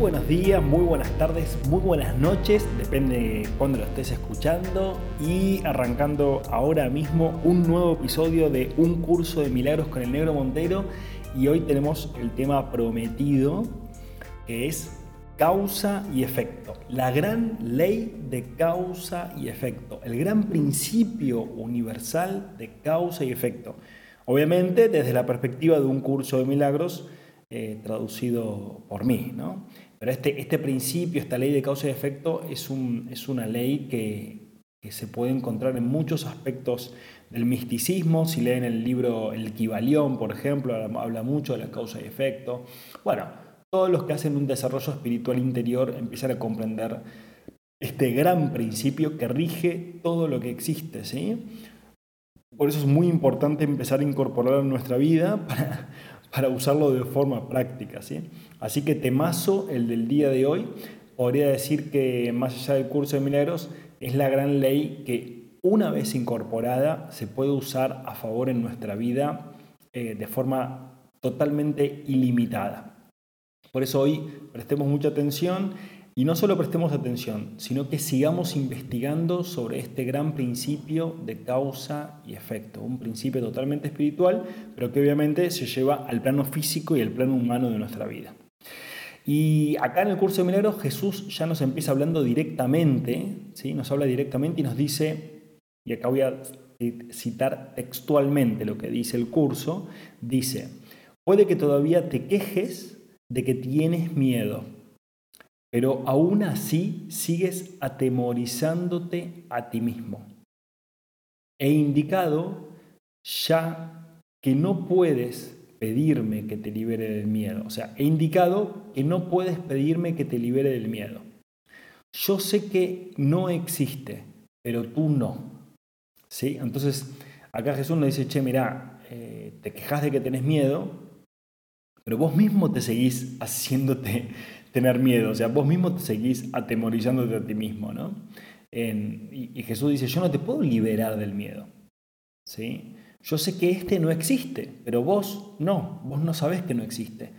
Buenos días, muy buenas tardes, muy buenas noches, depende de cuándo lo estés escuchando y arrancando ahora mismo un nuevo episodio de Un curso de milagros con el negro Montero y hoy tenemos el tema prometido que es causa y efecto, la gran ley de causa y efecto, el gran principio universal de causa y efecto. Obviamente desde la perspectiva de un curso de milagros, eh, traducido por mí. ¿no? Pero este, este principio, esta ley de causa y efecto, es, un, es una ley que, que, se puede encontrar en muchos aspectos del misticismo. Si leen el libro El Kibalión, por ejemplo, habla mucho de la causa y efecto. Bueno, todos los que hacen un desarrollo espiritual interior empiezan a comprender este gran principio que rige todo lo que existe. ¿sí? Por eso es muy importante empezar a incorporarlo en nuestra vida para, para usarlo de forma práctica. ¿sí? Así que temazo, el del día de hoy, podría decir que más allá del curso de milagros, es la gran ley que una vez incorporada se puede usar a favor en nuestra vida eh, de forma totalmente ilimitada. Por eso hoy prestemos mucha atención y no solo prestemos atención, sino que sigamos investigando sobre este gran principio de causa y efecto, un principio totalmente espiritual, pero que obviamente se lleva al plano físico y al plano humano de nuestra vida. Y acá en el curso de milagros Jesús ya nos empieza hablando directamente, ¿sí? nos habla directamente y nos dice, y acá voy a citar textualmente lo que dice el curso, dice, puede que todavía te quejes de que tienes miedo pero aún así sigues atemorizándote a ti mismo. He indicado ya que no puedes pedirme que te libere del miedo. O sea, he indicado que no puedes pedirme que te libere del miedo. Yo sé que no existe, pero tú no. ¿Sí? Entonces, acá Jesús nos dice, che, mira, eh, te quejas de que tenés miedo, pero vos mismo te seguís haciéndote tener miedo, o sea, vos mismo te seguís atemorizándote a ti mismo, ¿no? y, Jesús dice, yo no te puedo liberar del miedo, ¿sí? Yo sé que este no existe, pero vos no, vos no sabés que no existe.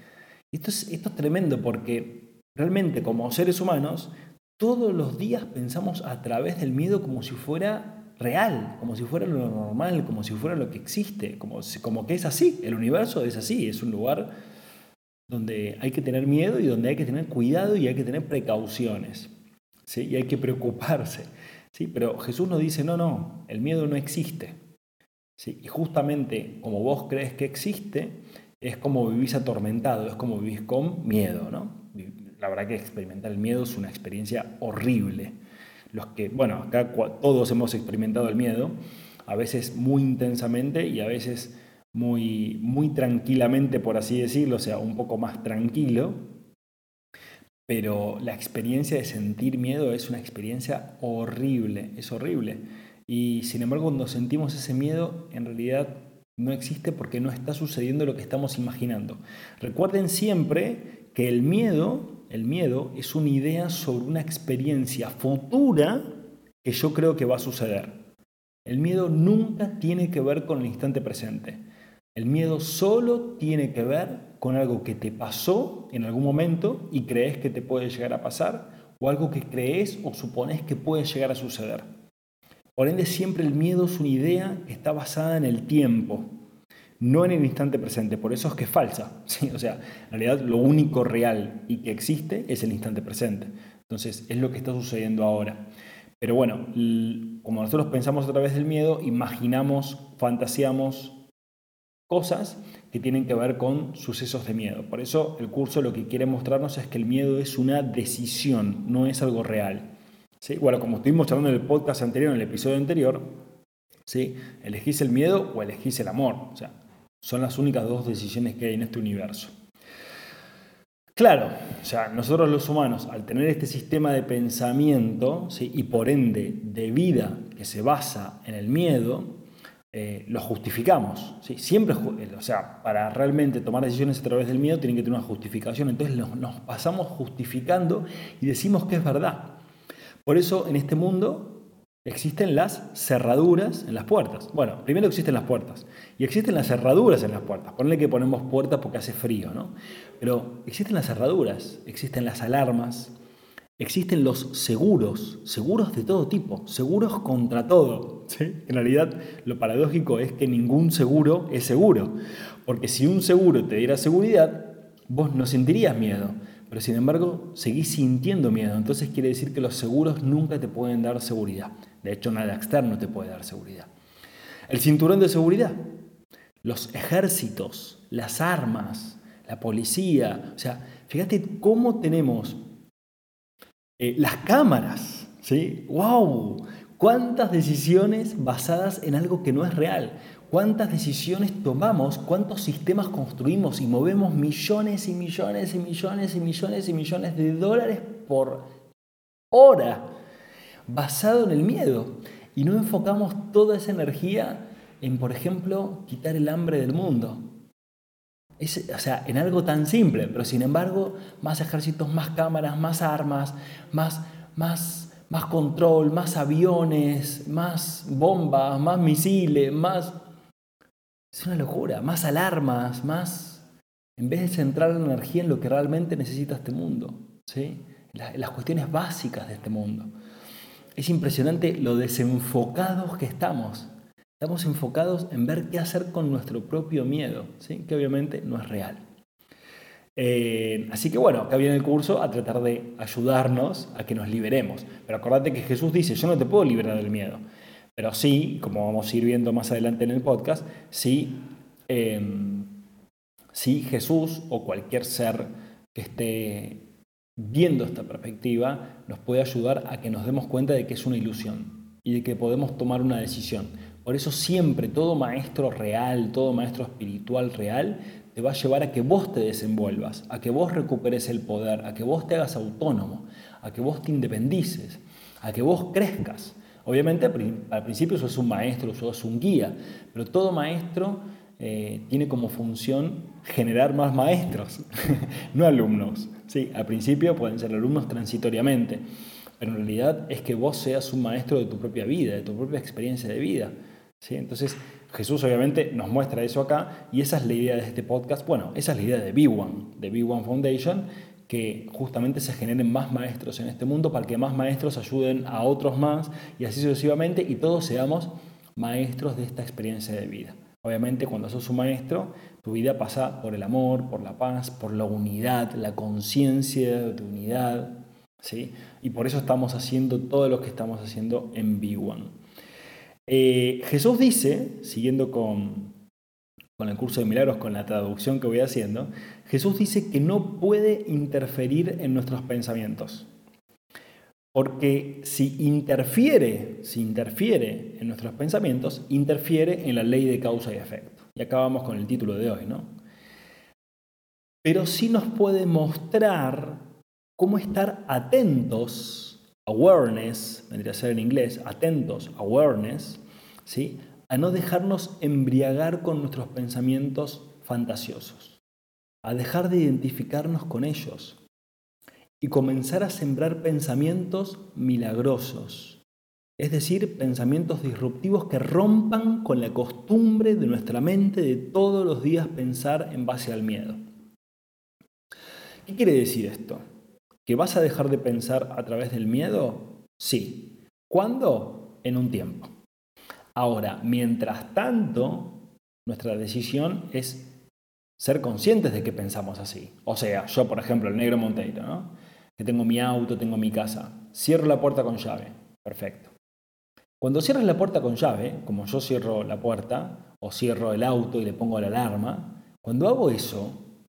Esto es, esto es tremendo porque realmente como seres humanos, todos los días pensamos a través del miedo como si fuera real, como si fuera lo normal, como si fuera lo que existe, como, como que es así, el universo es así, es un lugar donde hay que tener miedo y donde hay que tener cuidado y hay que tener precauciones. ¿sí? Y hay que preocuparse. ¿sí? Pero Jesús nos dice, no, no, el miedo no existe. ¿sí? Y justamente como vos crees que existe, es como vivís atormentado, es como vivís con miedo. ¿no? La verdad que experimentar el miedo es una experiencia horrible. Los que, bueno, acá todos hemos experimentado el miedo, a veces muy intensamente y a veces muy, muy tranquilamente, por así decirlo, o sea, un poco más tranquilo, pero la experiencia de sentir miedo es una experiencia horrible, es horrible. Y sin embargo, cuando sentimos ese miedo, en realidad no existe porque no está sucediendo lo que estamos imaginando. Recuerden siempre que el miedo, el miedo es una idea sobre una experiencia futura que yo creo que va a suceder. El miedo nunca tiene que ver con el instante presente. El miedo solo tiene que ver con algo que te pasó en algún momento y crees que te puede llegar a pasar o algo que crees o supones que puede llegar a suceder. Por ende, siempre el miedo es una idea que está basada en el tiempo, no en el instante presente. Por eso es que es falsa. O sea, en realidad lo único real y que existe es el instante presente. Entonces, es lo que está sucediendo ahora. Pero bueno, como nosotros pensamos a través del miedo, imaginamos, fantaseamos, cosas que tienen que ver con sucesos de miedo. Por eso el curso lo que quiere mostrarnos es que el miedo es una decisión, no es algo real. ¿Sí? Bueno, como estuvimos hablando en el podcast anterior, en el episodio anterior, ¿sí? elegís el miedo o elegís el amor. O sea, son las únicas dos decisiones que hay en este universo. Claro, o sea, nosotros los humanos, al tener este sistema de pensamiento y por ende de vida que se basa en el miedo, eh, lo justificamos. ¿sí? Siempre, eh, o sea, para realmente tomar decisiones a través del miedo tienen que tener una justificación. Entonces nos pasamos justificando y decimos que es verdad. Por eso en este mundo existen las cerraduras en las puertas. Bueno, primero existen las puertas y existen las cerraduras en las puertas. Ponle que ponemos puertas porque hace frío, ¿no? Pero existen las cerraduras, existen las alarmas, existen los seguros, seguros de todo tipo, seguros contra todo. En realidad, lo paradójico es que ningún seguro es seguro, porque si un seguro te diera seguridad, vos no sentirías miedo, pero sin embargo seguís sintiendo miedo. Entonces quiere decir que los seguros nunca te pueden dar seguridad. De hecho, nada externo te puede dar seguridad. El cinturón de seguridad, los ejércitos, las armas, la policía. O sea, fíjate cómo tenemos eh, las cámaras, ¿sí? ¡Wow! ¿Cuántas decisiones basadas en algo que no es real? ¿Cuántas decisiones tomamos? ¿Cuántos sistemas construimos y movemos millones y millones y millones y millones y millones de dólares por hora basado en el miedo? Y no enfocamos toda esa energía en, por ejemplo, quitar el hambre del mundo, o sea, en algo tan simple, pero sin embargo, más ejércitos, más cámaras, más armas, más, más, más control, más aviones, más bombas, más misiles, más... Es una locura, más alarmas, más... En vez de centrar la energía en lo que realmente necesita este mundo, ¿sí? las cuestiones básicas de este mundo. Es impresionante lo desenfocados que estamos Estamos enfocados en ver qué hacer con nuestro propio miedo, ¿sí? que obviamente no es real. Eh, así que bueno, acá viene el curso a tratar de ayudarnos a que nos liberemos. Pero acordate que Jesús dice, yo no te puedo liberar del miedo. Pero sí, como vamos a ir viendo más adelante en el podcast, sí, em, sí Jesús o cualquier ser que esté viendo esta perspectiva nos puede ayudar a que nos demos cuenta de que es una ilusión y de que podemos tomar una decisión. Por eso siempre todo maestro real, todo maestro espiritual real, te va a llevar a que vos te desenvuelvas, a que vos recuperes el poder, a que vos te hagas autónomo, a que vos te independices, a que vos crezcas. Obviamente al principio sos un maestro, sos un guía, pero todo maestro eh, tiene como función generar más maestros, no alumnos. Sí, al principio pueden ser alumnos transitoriamente, pero en realidad es que vos seas un maestro de tu propia vida, de tu propia experiencia de vida. Entonces, Jesús obviamente nos muestra eso acá y esa es la idea de este podcast. Bueno, esa es la idea de B1, de B1 Foundation, que justamente se generen más maestros en este mundo para que más maestros ayuden a otros más y así sucesivamente y todos seamos maestros de esta experiencia de vida. Obviamente cuando sos un maestro, tu vida pasa por el amor, por la paz, por la unidad, la conciencia de unidad. ¿sí? Y por eso estamos haciendo todo lo que estamos haciendo en B1. Eh, Jesús dice, siguiendo con, el curso de milagros, con la traducción que voy haciendo, Jesús dice que no puede interferir en nuestros pensamientos. Porque si interfiere, si interfiere en nuestros pensamientos, interfiere en la ley de causa y efecto. Y acabamos con el título de hoy, ¿no? Pero sí nos puede mostrar cómo estar atentos awareness, vendría a ser en inglés, atentos, awareness, ¿sí? a no dejarnos embriagar con nuestros pensamientos fantasiosos, a dejar de identificarnos con ellos y comenzar a sembrar pensamientos milagrosos, es decir, pensamientos disruptivos que rompan con la costumbre de nuestra mente de todos los días pensar en base al miedo. ¿Qué quiere decir esto? ¿Que vas a dejar de pensar a través del miedo? Sí. ¿Cuándo? En un tiempo. Ahora, mientras tanto, nuestra decisión es ser conscientes de que pensamos así. O sea, yo, por ejemplo, el negro Monteiro, ¿no? que tengo mi auto, tengo mi casa, cierro la puerta con llave. Perfecto. Cuando cierras la puerta con llave, como yo cierro la puerta o cierro el auto y le pongo la alarma, cuando hago eso,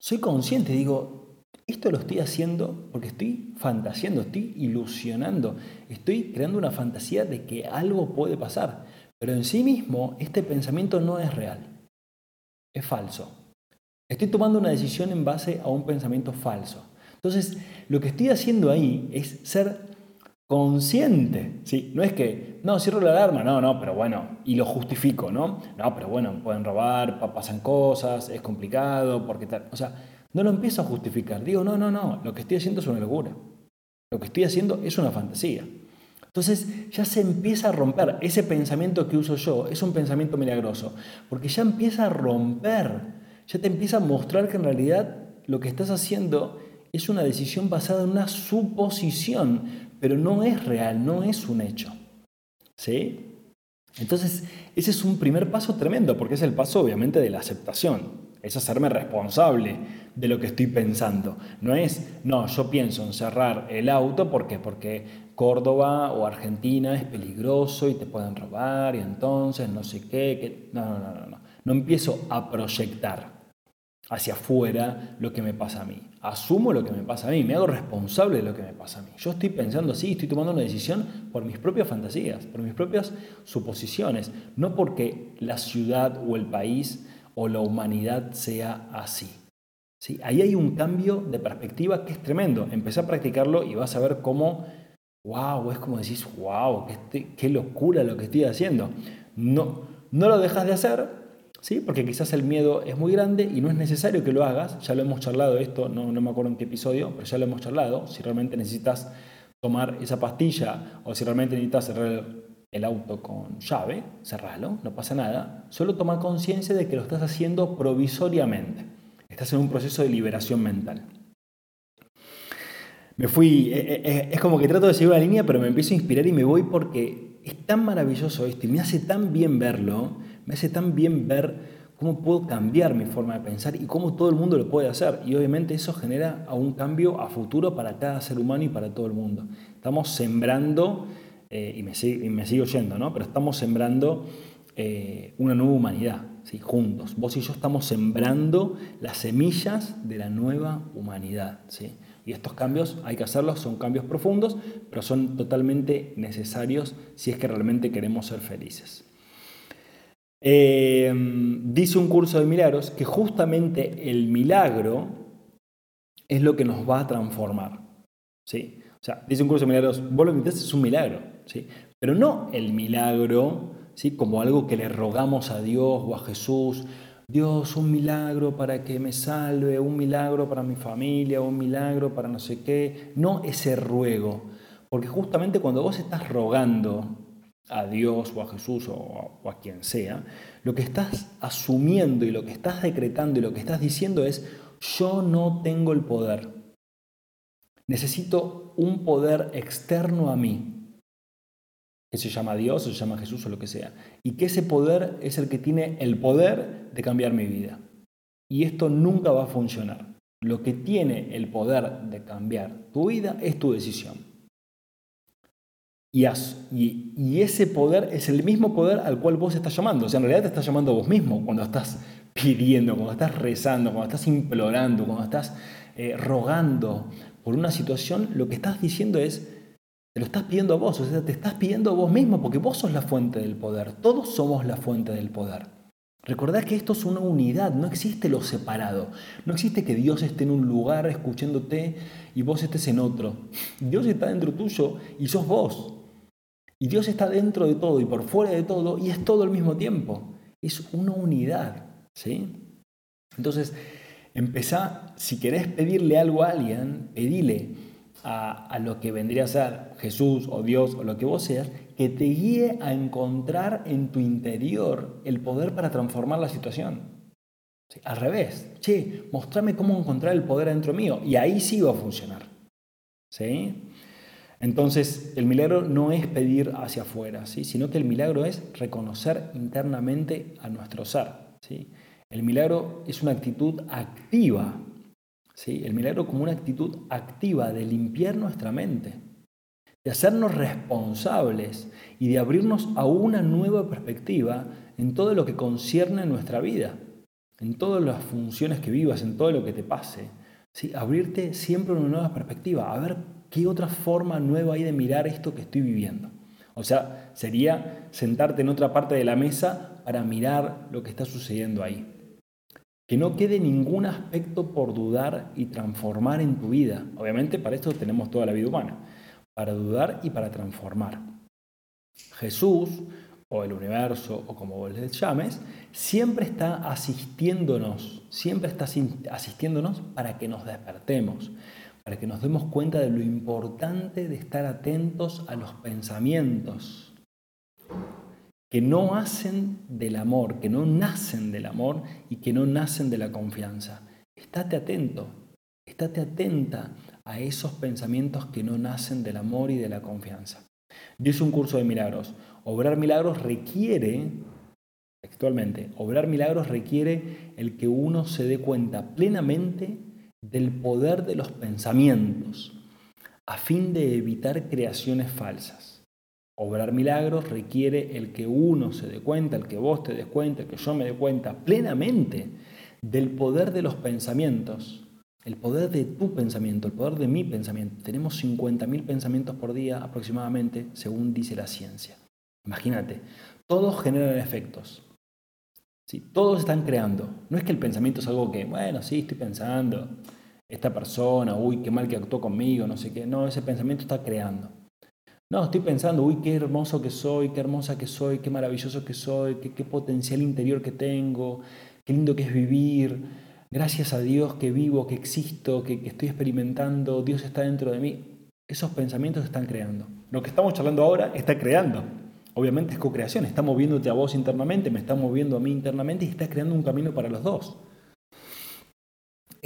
soy consciente, digo, esto lo estoy haciendo porque estoy fantaseando, estoy ilusionando, estoy creando una fantasía de que algo puede pasar. Pero en sí mismo este pensamiento no es real, es falso. Estoy tomando una decisión en base a un pensamiento falso. Entonces, lo que estoy haciendo ahí es ser consciente. ¿sí? No es que, no, cierro la alarma, no, no, pero bueno, y lo justifico, ¿no? No, pero bueno, pueden robar, pasan cosas, es complicado, porque tal. O sea, no lo empiezo a justificar. Digo, no, no, no, lo que estoy haciendo es una locura. Lo que estoy haciendo es una fantasía. Entonces ya se empieza a romper. Ese pensamiento que uso yo es un pensamiento milagroso, porque ya empieza a romper, ya te empieza a mostrar que en realidad lo que estás haciendo es una decisión basada en una suposición, pero no es real, no es un hecho. ¿Sí? Entonces, ese es un primer paso tremendo, porque es el paso obviamente de la aceptación, es hacerme responsable de lo que estoy pensando. No es, no, yo pienso en cerrar el auto, ¿por qué? Porque Córdoba o Argentina es peligroso y te pueden robar y entonces no sé qué. No, no, no, no, no. No empiezo a proyectar hacia afuera lo que me pasa a mí. Asumo lo que me pasa a mí, me hago responsable de lo que me pasa a mí. Yo estoy pensando así, estoy tomando una decisión por mis propias fantasías, por mis propias suposiciones, no porque la ciudad o el país o la humanidad sea así. ¿Sí? Ahí hay un cambio de perspectiva que es tremendo. Empecé a practicarlo y vas a ver cómo wow, es como decís, wow, qué, qué locura lo que estoy haciendo. No, no lo dejas de hacer, ¿sí? porque quizás el miedo es muy grande y no es necesario que lo hagas. Ya lo hemos charlado esto, no, no me acuerdo en qué episodio, pero ya lo hemos charlado. Si realmente necesitas tomar esa pastilla o si realmente necesitas cerrar el auto con llave, cerralo, no pasa nada. Solo toma conciencia de que lo estás haciendo provisoriamente. Estás en un proceso de liberación mental me fui, eh, eh, eh, es como que trato de seguir una línea, pero me empiezo a inspirar y me voy porque es tan maravilloso esto y me hace tan bien verlo, me hace tan bien ver cómo puedo cambiar mi forma de pensar y cómo todo el mundo lo puede hacer. Y obviamente eso genera un cambio a futuro para cada ser humano y para todo el mundo. Estamos sembrando, y, me, sigo yendo, ¿no? pero estamos sembrando una nueva humanidad, ¿sí? juntos. Vos y yo estamos sembrando las semillas de la nueva humanidad. ¿sí? Y estos cambios hay que hacerlos, son cambios profundos, pero son totalmente necesarios si es que realmente queremos ser felices. Eh, dice un curso de milagros que justamente el milagro es lo que nos va a transformar. ¿sí? O sea, dice un curso de milagros, vos lo que es un milagro, pero no el milagro ¿sí? como algo que le rogamos a Dios o a Jesús Dios, un milagro para que me salve, un milagro para mi familia, un milagro para no sé qué. No ese ruego. Porque justamente cuando vos estás rogando a Dios o a Jesús o a, quien sea, lo que estás asumiendo y lo que estás decretando y lo que estás diciendo es, yo no tengo el poder. Necesito un poder externo a mí que se llama Dios, o se llama Jesús o lo que sea, y que ese poder es el que tiene el poder de cambiar mi vida. Y esto nunca va a funcionar. Lo que tiene el poder de cambiar tu vida es tu decisión. Y, y, ese poder es el mismo poder al cual vos estás llamando. O sea, en realidad te estás llamando vos mismo cuando estás pidiendo, cuando estás rezando, cuando estás implorando, cuando estás eh, rogando por una situación, lo que estás diciendo es, te lo estás pidiendo a vos, o sea, te estás pidiendo a vos mismo porque vos sos la fuente del poder. Todos somos la fuente del poder. Recordad que esto es una unidad, no existe lo separado. No existe que Dios esté en un lugar escuchándote y vos estés en otro. Dios está dentro tuyo y sos vos. Y Dios está dentro de todo y por fuera de todo y es todo al mismo tiempo. Es una unidad. ¿sí? Entonces, empezá, si querés pedirle algo a alguien, pedile a, lo que vendría a ser Jesús o Dios o lo que vos seas, que te guíe a encontrar en tu interior el poder para transformar la situación. Al revés, che, mostrame cómo encontrar el poder dentro mío y ahí sí va a funcionar. ¿Sí? Entonces, el milagro no es pedir hacia afuera, ¿sí? sino que el milagro es reconocer internamente a nuestro ser. ¿sí? El milagro es una actitud activa ¿sí? el milagro como una actitud activa de limpiar nuestra mente, de hacernos responsables y de abrirnos a una nueva perspectiva en todo lo que concierne a nuestra vida, en todas las funciones que vivas, en todo lo que te pase. ¿sí? Abrirte siempre una nueva perspectiva, a ver qué otra forma nueva hay de mirar esto que estoy viviendo. O sea, sería sentarte en otra parte de la mesa para mirar lo que está sucediendo ahí. Que no quede ningún aspecto por dudar y transformar en tu vida. Obviamente para esto tenemos toda la vida humana, para dudar y para transformar. Jesús o el universo o como vos les llames, siempre está asistiéndonos, siempre está asistiéndonos para que nos despertemos, para que nos demos cuenta de lo importante de estar atentos a los pensamientos que no hacen del amor, que no nacen del amor y que no nacen de la confianza. Estate atento, estate atenta a esos pensamientos que no nacen del amor y de la confianza. Dice un curso de milagros. Obrar milagros requiere, textualmente, obrar milagros requiere el que uno se dé cuenta plenamente del poder de los pensamientos a fin de evitar creaciones falsas. Obrar milagros requiere el que uno se dé cuenta, el que vos te des cuenta, el que yo me dé cuenta plenamente del poder de los pensamientos, el poder de tu pensamiento, el poder de mi pensamiento. Tenemos 50.000 pensamientos por día aproximadamente, según dice la ciencia. Imagínate, todos generan efectos. ¿sí? Todos están creando. No es que el pensamiento es algo que, bueno, sí, estoy pensando, esta persona, uy, qué mal que actuó conmigo, no sé qué. No, ese pensamiento está creando. No, estoy pensando, uy, qué hermoso que soy, qué hermosa que soy, qué maravilloso que soy, qué, potencial interior que tengo, qué lindo que es vivir. Gracias a Dios que vivo, que existo, que, que estoy experimentando, Dios está dentro de mí. Esos pensamientos están creando. Lo que estamos charlando ahora está creando. Obviamente es co-creación, está moviéndote a vos internamente, me está moviendo a mí internamente y está creando un camino para los dos.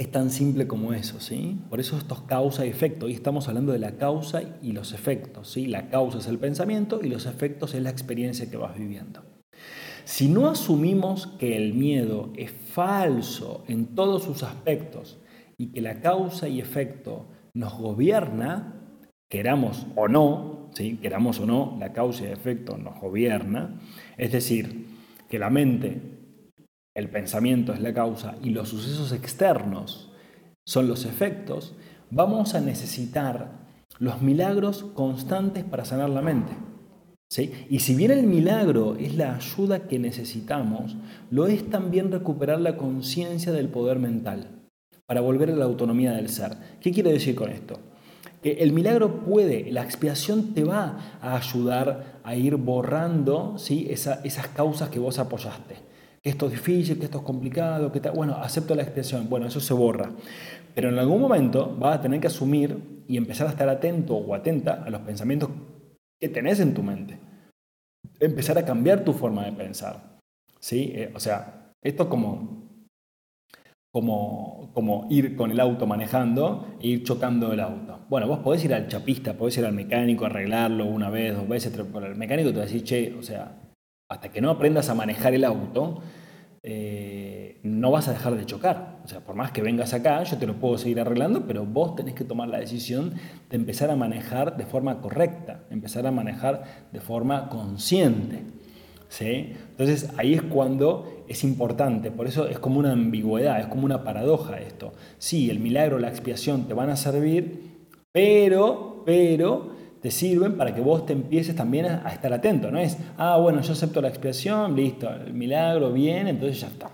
Es tan simple como eso, ¿sí? Por eso esto es causa y efecto. Hoy estamos hablando de la causa y los efectos, ¿sí? La causa es el pensamiento y los efectos es la experiencia que vas viviendo. Si no asumimos que el miedo es falso en todos sus aspectos y que la causa y efecto nos gobierna, queramos o no, ¿sí? queramos o no, la causa y efecto nos gobierna, es decir, que la mente, el pensamiento es la causa y los sucesos externos son los efectos, vamos a necesitar los milagros constantes para sanar la mente. ¿sí? Y si bien el milagro es la ayuda que necesitamos, lo es también recuperar la conciencia del poder mental para volver a la autonomía del ser. ¿Qué quiere decir con esto? el milagro puede, la expiación te va a ayudar a ir borrando ¿sí? esas causas que vos apoyaste. Que esto es difícil, que esto es complicado, que bueno, acepto la expiación, bueno, eso se borra. Pero en algún momento vas a tener que asumir y empezar a estar atento o atenta a los pensamientos que tenés en tu mente. Empezar a cambiar tu forma de pensar. ¿sí? Eh, o sea, esto como como, como ir con el auto manejando e ir chocando el auto. Bueno, vos podés ir al chapista, podés ir al mecánico, arreglarlo una vez, dos veces, pero el mecánico te va a decir, che, o sea, hasta que no aprendas a manejar el auto, eh, no vas a dejar de chocar. O sea, por más que vengas acá, yo te lo puedo seguir arreglando, pero vos tenés que tomar la decisión de empezar a manejar de forma correcta, empezar a manejar de forma consciente. ¿sí? Entonces ahí es cuando es importante, por eso es como una ambigüedad, es como una paradoja esto. Sí, el milagro, la expiación te van a servir, pero, pero te sirven para que vos te empieces también a, estar atento. No es, ah, bueno, yo acepto la expiación, listo, el milagro viene, entonces ya está.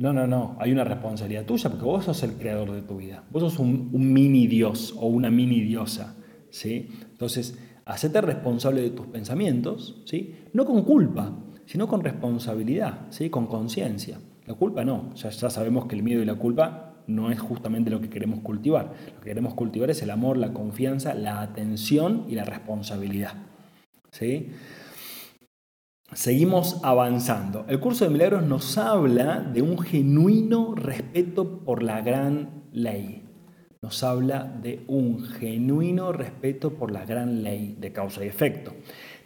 No, no, no, hay una responsabilidad tuya porque vos sos el creador de tu vida. Vos sos un, un mini dios o una mini diosa. ¿sí? Entonces, hacete responsable de tus pensamientos, ¿sí? no con culpa, sino con responsabilidad, ¿sí? con conciencia. La culpa no, ya, ya sabemos que el miedo y la culpa no es justamente lo que queremos cultivar. Lo que queremos cultivar es el amor, la confianza, la atención y la responsabilidad. ¿sí? Seguimos avanzando. El curso de milagros nos habla de un genuino respeto por la gran ley nos habla de un genuino respeto por la gran ley de causa y efecto.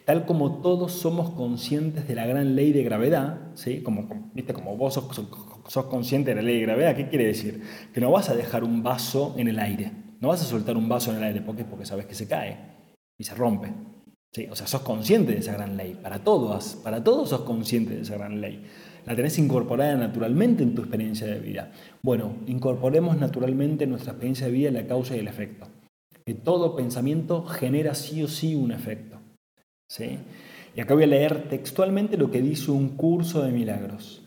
Tal como todos somos conscientes de la gran ley de gravedad, ¿sí? como, ¿viste? como vos sos, sos consciente de la ley de gravedad, ¿qué quiere decir? Que no vas a dejar un vaso en el aire, no vas a soltar un vaso en el aire porque, porque sabes que se cae y se rompe. ¿sí? O sea, sos consciente de esa gran ley, para todos, para todos sos consciente de esa gran ley la tenés incorporada naturalmente en tu experiencia de vida. Bueno, incorporemos naturalmente en nuestra experiencia de vida la causa y el efecto. Que todo pensamiento genera sí o sí un efecto. ¿sí? Y acá voy a leer textualmente lo que dice un curso de milagros.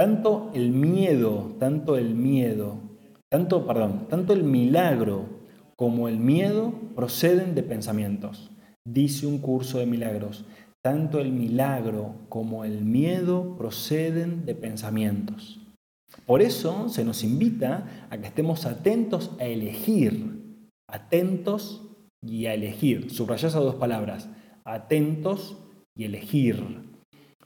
Tanto el miedo, tanto el miedo, tanto, perdón, tanto el milagro como el miedo proceden de pensamientos. Dice un curso de milagros, tanto el milagro como el miedo proceden de pensamientos. Por eso se nos invita a que estemos atentos a elegir, atentos y a elegir. Subrayas esas dos palabras, atentos y elegir.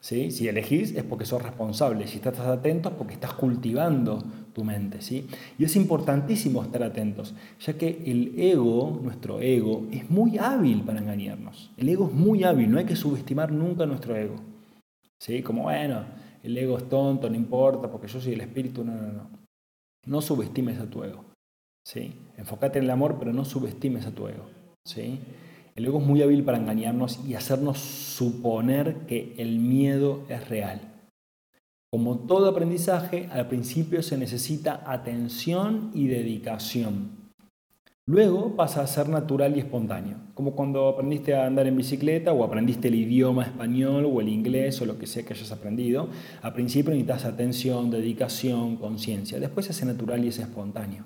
¿Sí? Si elegís es porque sos responsable, si estás atento es porque estás cultivando tu mente. ¿sí? Y es importantísimo estar atentos, ya que el ego, nuestro ego, es muy hábil para engañarnos. El ego es muy hábil, no hay que subestimar nunca nuestro ego. ¿Sí? Como, bueno, el ego es tonto, no importa, porque yo soy el espíritu. No, no, no. No subestimes a tu ego. ¿Sí? Enfócate en el amor, pero no subestimes a tu ego. ¿Sí? El ego es muy hábil para engañarnos y hacernos suponer que el miedo es real. Como todo aprendizaje, al principio se necesita atención y dedicación. Luego pasa a ser natural y espontáneo, como cuando aprendiste a andar en bicicleta o aprendiste el idioma español o el inglés o lo que sea que hayas aprendido. Al principio necesitas atención, dedicación, conciencia. Después se hace natural y es espontáneo.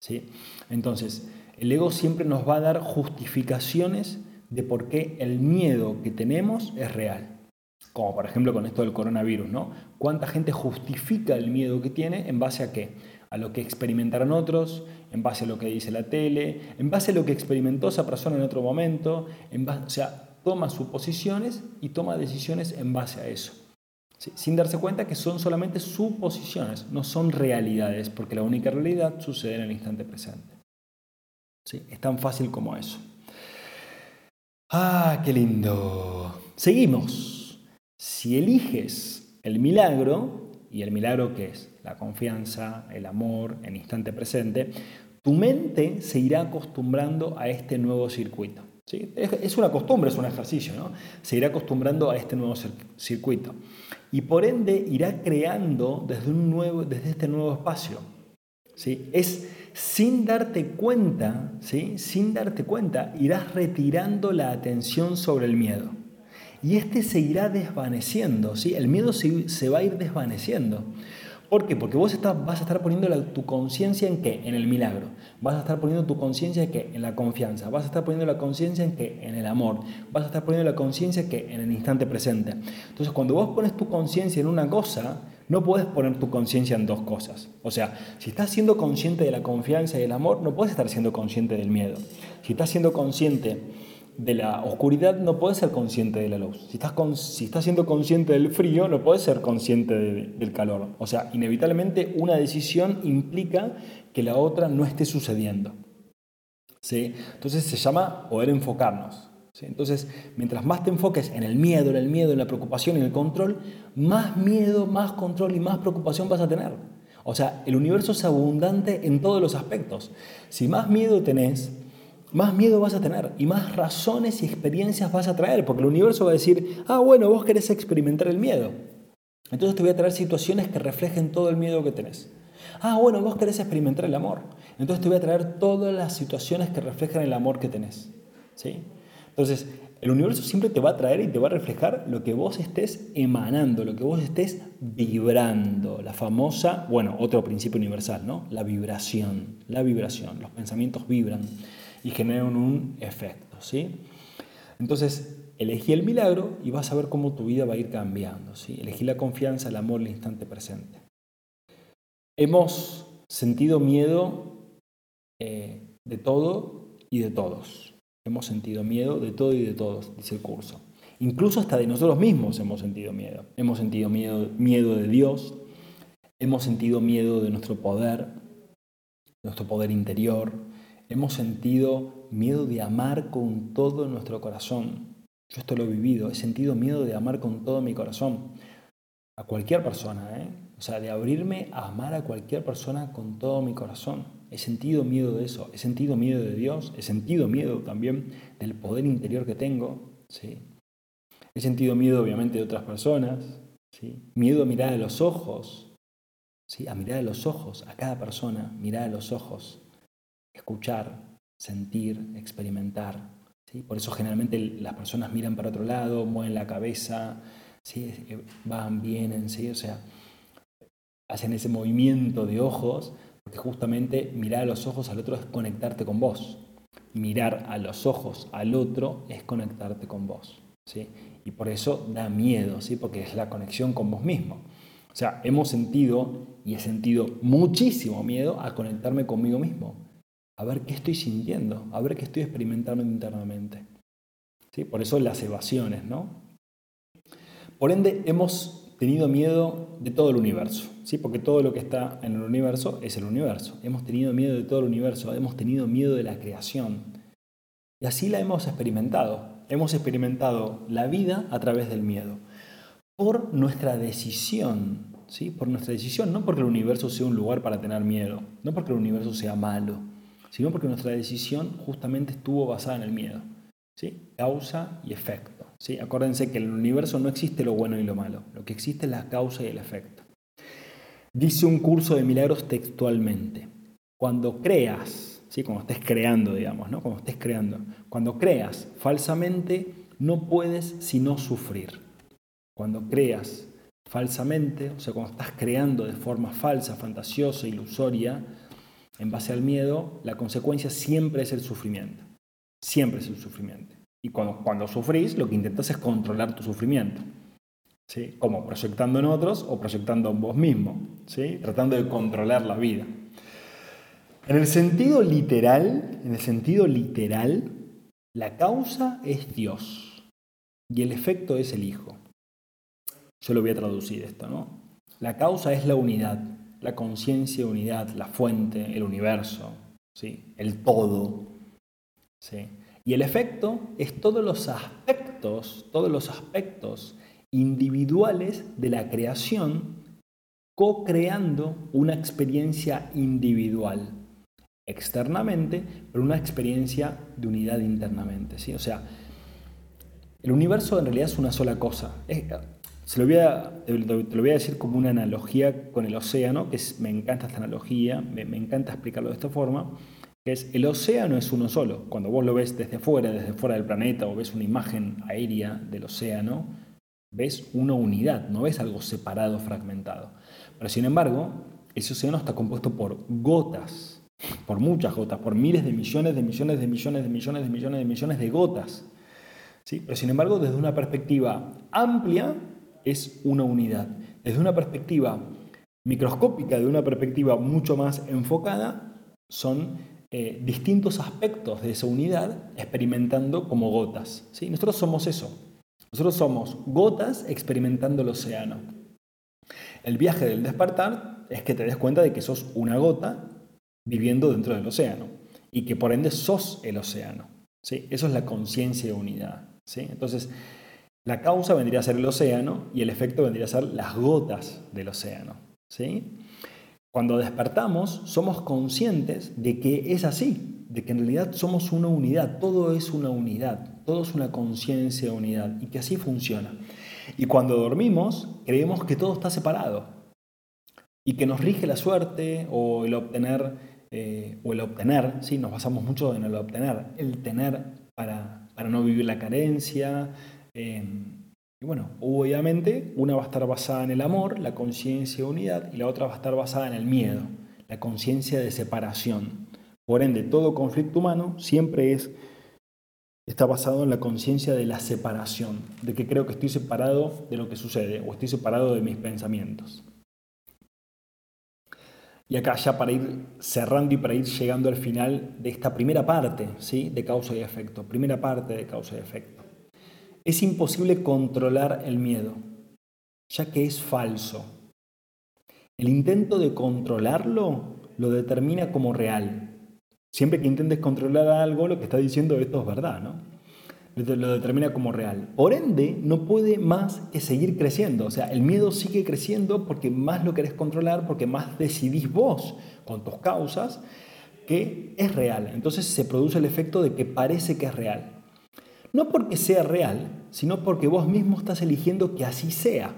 ¿Sí? Entonces, el ego siempre nos va a dar justificaciones de por qué el miedo que tenemos es real. Como por ejemplo con esto del coronavirus, ¿no? ¿Cuánta gente justifica el miedo que tiene en base a qué? A lo que experimentaron otros, en base a lo que dice la tele, en base a lo que experimentó esa persona en otro momento, en o sea, toma suposiciones y toma decisiones en base a eso. Sin darse cuenta que son solamente suposiciones, no son realidades, porque la única realidad sucede en el instante presente. Es tan fácil como eso. Ah, qué lindo. Seguimos. Si eliges el milagro, y el milagro que es la confianza, el amor en instante presente, tu mente se irá acostumbrando a este nuevo circuito. ¿sí? Es una costumbre, es un ejercicio, ¿no? Se irá acostumbrando a este nuevo circuito. Y por ende irá creando desde, un nuevo, desde este nuevo espacio. ¿Sí? Es sin darte cuenta, ¿sí? sin darte cuenta, irás retirando la atención sobre el miedo. Y este se irá desvaneciendo, ¿sí? el miedo se, va a ir desvaneciendo. ¿Por qué? Porque vos vas a estar poniendo tu conciencia en qué? En el milagro. Vas a estar poniendo tu conciencia en qué? En la confianza. Vas a estar poniendo la conciencia en qué? En el amor. Vas a estar poniendo la conciencia en qué? En el instante presente. Entonces, cuando vos pones tu conciencia en una cosa, no puedes poner tu conciencia en dos cosas. O sea, si estás siendo consciente de la confianza y el amor, no puedes estar siendo consciente del miedo. Si estás siendo consciente de la oscuridad, no puedes ser consciente de la luz. Si estás, si siendo consciente del frío, no puedes ser consciente del calor. O sea, inevitablemente una decisión implica que la otra no esté sucediendo. ¿Sí? Entonces se llama poder enfocarnos. Entonces, mientras más te enfoques en el miedo, en el miedo, en la preocupación en el control, más miedo, más control y más preocupación vas a tener. O sea, el universo es abundante en todos los aspectos. Si más miedo tenés, más miedo vas a tener y más razones y experiencias vas a traer, porque el universo va a decir, ah, bueno, vos querés experimentar el miedo. Entonces te voy a traer situaciones que reflejen todo el miedo que tenés. Ah, bueno, vos querés experimentar el amor. Entonces te voy a traer todas las situaciones que reflejan el amor que tenés. ¿Sí? Entonces, el universo siempre te va a traer y te va a reflejar lo que vos estés emanando, lo que vos estés vibrando. La famosa, bueno, otro principio universal, ¿no? La vibración, la vibración. Los pensamientos vibran y generan un efecto, ¿sí? Entonces, elegí el milagro y vas a ver cómo tu vida va a ir cambiando, ¿sí? Elegí la confianza, el amor, el instante presente. Hemos sentido miedo eh, de todo y de todos. Hemos sentido miedo de todo y de todos, dice el curso. Incluso hasta de nosotros mismos hemos sentido miedo. Hemos sentido miedo, miedo de Dios, hemos sentido miedo de nuestro poder, nuestro poder interior, hemos sentido miedo de amar con todo nuestro corazón. Yo esto lo he vivido, he sentido miedo de amar con todo mi corazón. A cualquier persona, ¿eh? O sea, de abrirme a amar a cualquier persona con todo mi corazón. He sentido miedo de eso, he sentido miedo de Dios, he sentido miedo también del poder interior que tengo. ¿sí? He sentido miedo obviamente de otras personas, ¿sí? miedo a mirar a los ojos, ¿sí? a mirar a los ojos, a cada persona, mirar a los ojos, escuchar, sentir, experimentar. ¿sí? Por eso generalmente las personas miran para otro lado, mueven la cabeza, ¿sí? van, vienen, ¿sí? o sea, hacen ese movimiento de ojos, porque justamente mirar a los ojos al otro es conectarte con vos. Mirar a los ojos al otro es conectarte con vos. ¿sí? Y por eso da miedo, ¿sí? porque es la conexión con vos mismo. O sea, hemos sentido y he sentido muchísimo miedo a conectarme conmigo mismo, a ver qué estoy sintiendo, a ver qué estoy experimentando internamente. ¿Sí? Por eso las evasiones, ¿no? Por ende, hemos tenido miedo de todo el universo, ¿sí? porque todo lo que está en el universo es el universo. Hemos tenido miedo de todo el universo, hemos tenido miedo de la creación. Y así la hemos experimentado. Hemos experimentado la vida a través del miedo, por nuestra decisión, ¿sí? por nuestra decisión, no porque el universo sea un lugar para tener miedo, no porque el universo sea malo, sino porque nuestra decisión justamente estuvo basada en el miedo. ¿sí? Causa y efecto. ¿sí? Acuérdense que en el universo no existe lo bueno y lo malo, lo que existe es la causa y el efecto. Dice un curso de milagros textualmente, cuando creas, ¿sí? cuando estés creando, digamos, ¿no? cuando estés creando, cuando creas falsamente, no puedes sino sufrir. Cuando creas falsamente, o sea, cuando estás creando de forma falsa, fantasiosa, ilusoria, en base al miedo, la consecuencia siempre es el sufrimiento. Siempre es el sufrimiento. Y cuando, cuando sufrís, lo que intentas es controlar tu sufrimiento. ¿Sí? Como proyectando en otros o proyectando en vos mismo, ¿sí? tratando de controlar la vida. En el sentido literal, en el sentido literal, la causa es Dios y el efecto es el Hijo. Yo lo voy a traducir esto, ¿no? La causa es la unidad, la conciencia de unidad, la fuente, el universo, ¿sí? el todo. ¿sí? Y el efecto es todos los aspectos, todos los aspectos individuales de la creación co-creando una experiencia individual externamente, pero una experiencia de unidad internamente. ¿sí? O sea, el universo en realidad es una sola cosa. se lo voy a, te lo voy a decir como una analogía con el océano, que me encanta esta analogía, me, me encanta explicarlo de esta forma es el océano es uno solo. Cuando vos lo ves desde afuera, desde fuera del planeta, o ves una imagen aérea del océano, ves una unidad, no ves algo separado, fragmentado. Pero sin embargo, ese océano está compuesto por gotas, por muchas gotas, por miles de millones de millones de millones de millones de millones de millones de gotas. ¿Sí? Pero sin embargo, desde una perspectiva amplia, es una unidad. Desde una perspectiva microscópica, de una perspectiva mucho más enfocada, son eh, distintos aspectos de esa unidad experimentando como gotas. ¿sí? Nosotros somos eso. Nosotros somos gotas experimentando el océano. El viaje del despertar es que te des cuenta de que sos una gota viviendo dentro del océano y que por ende sos el océano. ¿sí? Eso es la conciencia de unidad. ¿sí? Entonces, la causa vendría a ser el océano y el efecto vendría a ser las gotas del océano. ¿sí? Cuando despertamos, somos conscientes de que es así, de que en realidad somos una unidad, todo es una unidad, todo es una conciencia de unidad y que así funciona. Y cuando dormimos, creemos que todo está separado y que nos rige la suerte o el obtener, eh, o el obtener, ¿sí? nos basamos mucho en el obtener, el tener para, para no vivir la carencia. Eh, y bueno, obviamente una va a estar basada en el amor, la conciencia de unidad, y la otra va a estar basada en el miedo, la conciencia de separación. Por ende, todo conflicto humano siempre es, está basado en la conciencia de la separación, de que creo que estoy separado de lo que sucede o estoy separado de mis pensamientos. Y acá ya para ir cerrando y para ir llegando al final de esta primera parte ¿sí? de causa y efecto, primera parte de causa y efecto. Es imposible controlar el miedo, ya que es falso. El intento de controlarlo lo determina como real. Siempre que intentes controlar algo, lo que está diciendo esto es verdad, ¿no? Lo determina como real. Por ende, no puede más que seguir creciendo. O sea, el miedo sigue creciendo porque más lo querés controlar, porque más decidís vos con tus causas que es real. Entonces se produce el efecto de que parece que es real. No porque sea real, sino porque vos mismo estás eligiendo que así sea.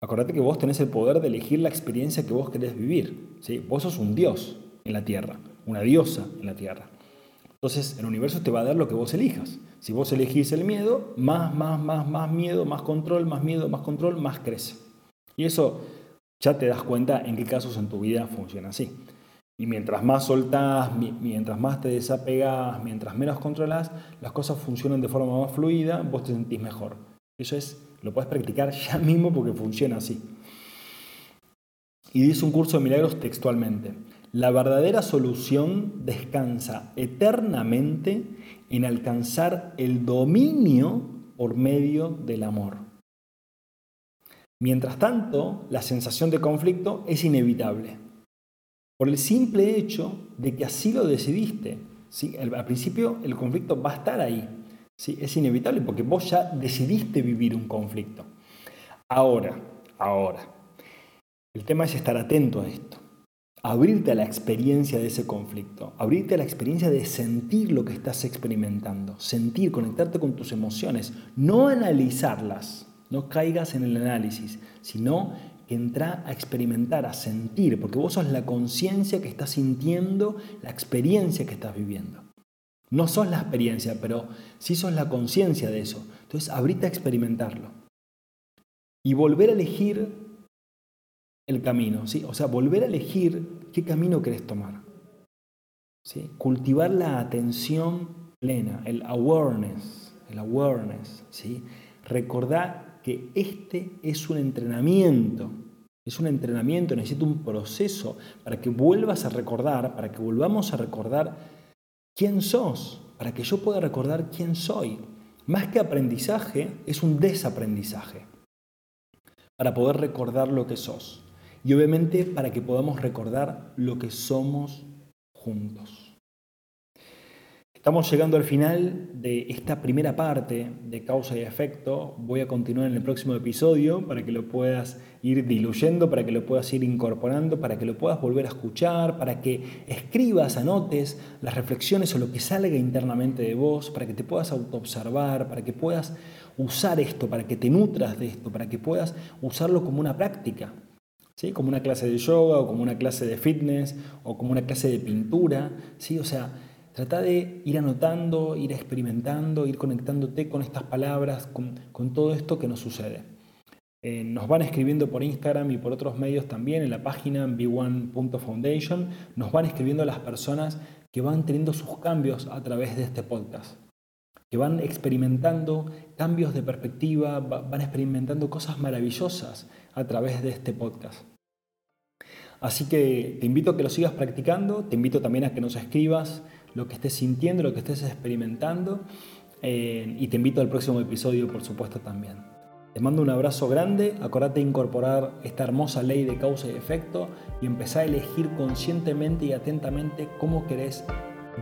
Acordate que vos tenés el poder de elegir la experiencia que vos querés vivir. ¿sí? Vos sos un dios en la tierra, una diosa en la tierra. Entonces el universo te va a dar lo que vos elijas. Si vos elegís el miedo, más, más, más, más miedo, más control, más miedo, más control, más crece. Y eso ya te das cuenta en qué casos en tu vida funciona así. Y mientras más soltás, mientras más te desapegas, mientras menos controlas, las cosas funcionan de forma más fluida, vos te sentís mejor. Eso es, lo puedes practicar ya mismo porque funciona así. Y dice un curso de milagros textualmente. La verdadera solución descansa eternamente en alcanzar el dominio por medio del amor. Mientras tanto, la sensación de conflicto es inevitable, por el simple hecho de que así lo decidiste. ¿sí? Al principio el conflicto va a estar ahí, ¿sí? es inevitable porque vos ya decidiste vivir un conflicto. Ahora, ahora, el tema es estar atento a esto abrirte a la experiencia de ese conflicto, abrirte a la experiencia de sentir lo que estás experimentando, sentir, conectarte con tus emociones, no analizarlas, no caigas en el análisis, sino entra a experimentar, a sentir, porque vos sos la conciencia que estás sintiendo, la experiencia que estás viviendo. No sos la experiencia, pero sí sos la conciencia de eso. Entonces, abrite a experimentarlo. Y volver a elegir el camino, ¿sí? O sea, volver a elegir qué camino querés tomar. ¿sí? Cultivar la atención plena, el awareness, el awareness, ¿sí? Recordar que este es un entrenamiento, es un entrenamiento, necesito un proceso para que vuelvas a recordar, para que volvamos a recordar quién sos, para que yo pueda recordar quién soy. Más que aprendizaje, es un desaprendizaje para poder recordar lo que sos y obviamente para que podamos recordar lo que somos juntos. Estamos llegando al final de esta primera parte de causa y efecto. Voy a continuar en el próximo episodio para que lo puedas ir diluyendo, para que lo puedas ir incorporando, para que lo puedas volver a escuchar, para que escribas, anotes las reflexiones o lo que salga internamente de vos, para que te puedas autoobservar, para que puedas usar esto, para que te nutras de esto, para que puedas usarlo como una práctica como una clase de yoga o como una clase de fitness o como una clase de pintura. ¿sí? O sea, trata de ir anotando, ir experimentando, ir conectándote con estas palabras, con, todo esto que nos sucede. Eh, nos van escribiendo por Instagram y por otros medios también en la página b1.foundation, nos van escribiendo las personas que van teniendo sus cambios a través de este podcast, que van experimentando cambios de perspectiva, van experimentando cosas maravillosas a través de este podcast. Así que te invito a que lo sigas practicando, te invito también a que nos escribas lo que estés sintiendo, lo que estés experimentando eh, y te invito al próximo episodio, por supuesto, también. Te mando un abrazo grande, acordate de incorporar esta hermosa ley de causa y efecto y empezar a elegir conscientemente y atentamente cómo querés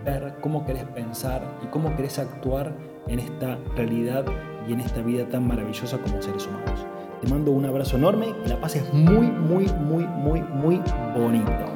ver, cómo querés pensar y cómo querés actuar en esta realidad y en esta vida tan maravillosa como seres humanos. Te mando un abrazo enorme, que la pases muy, muy, muy, muy, muy bonito.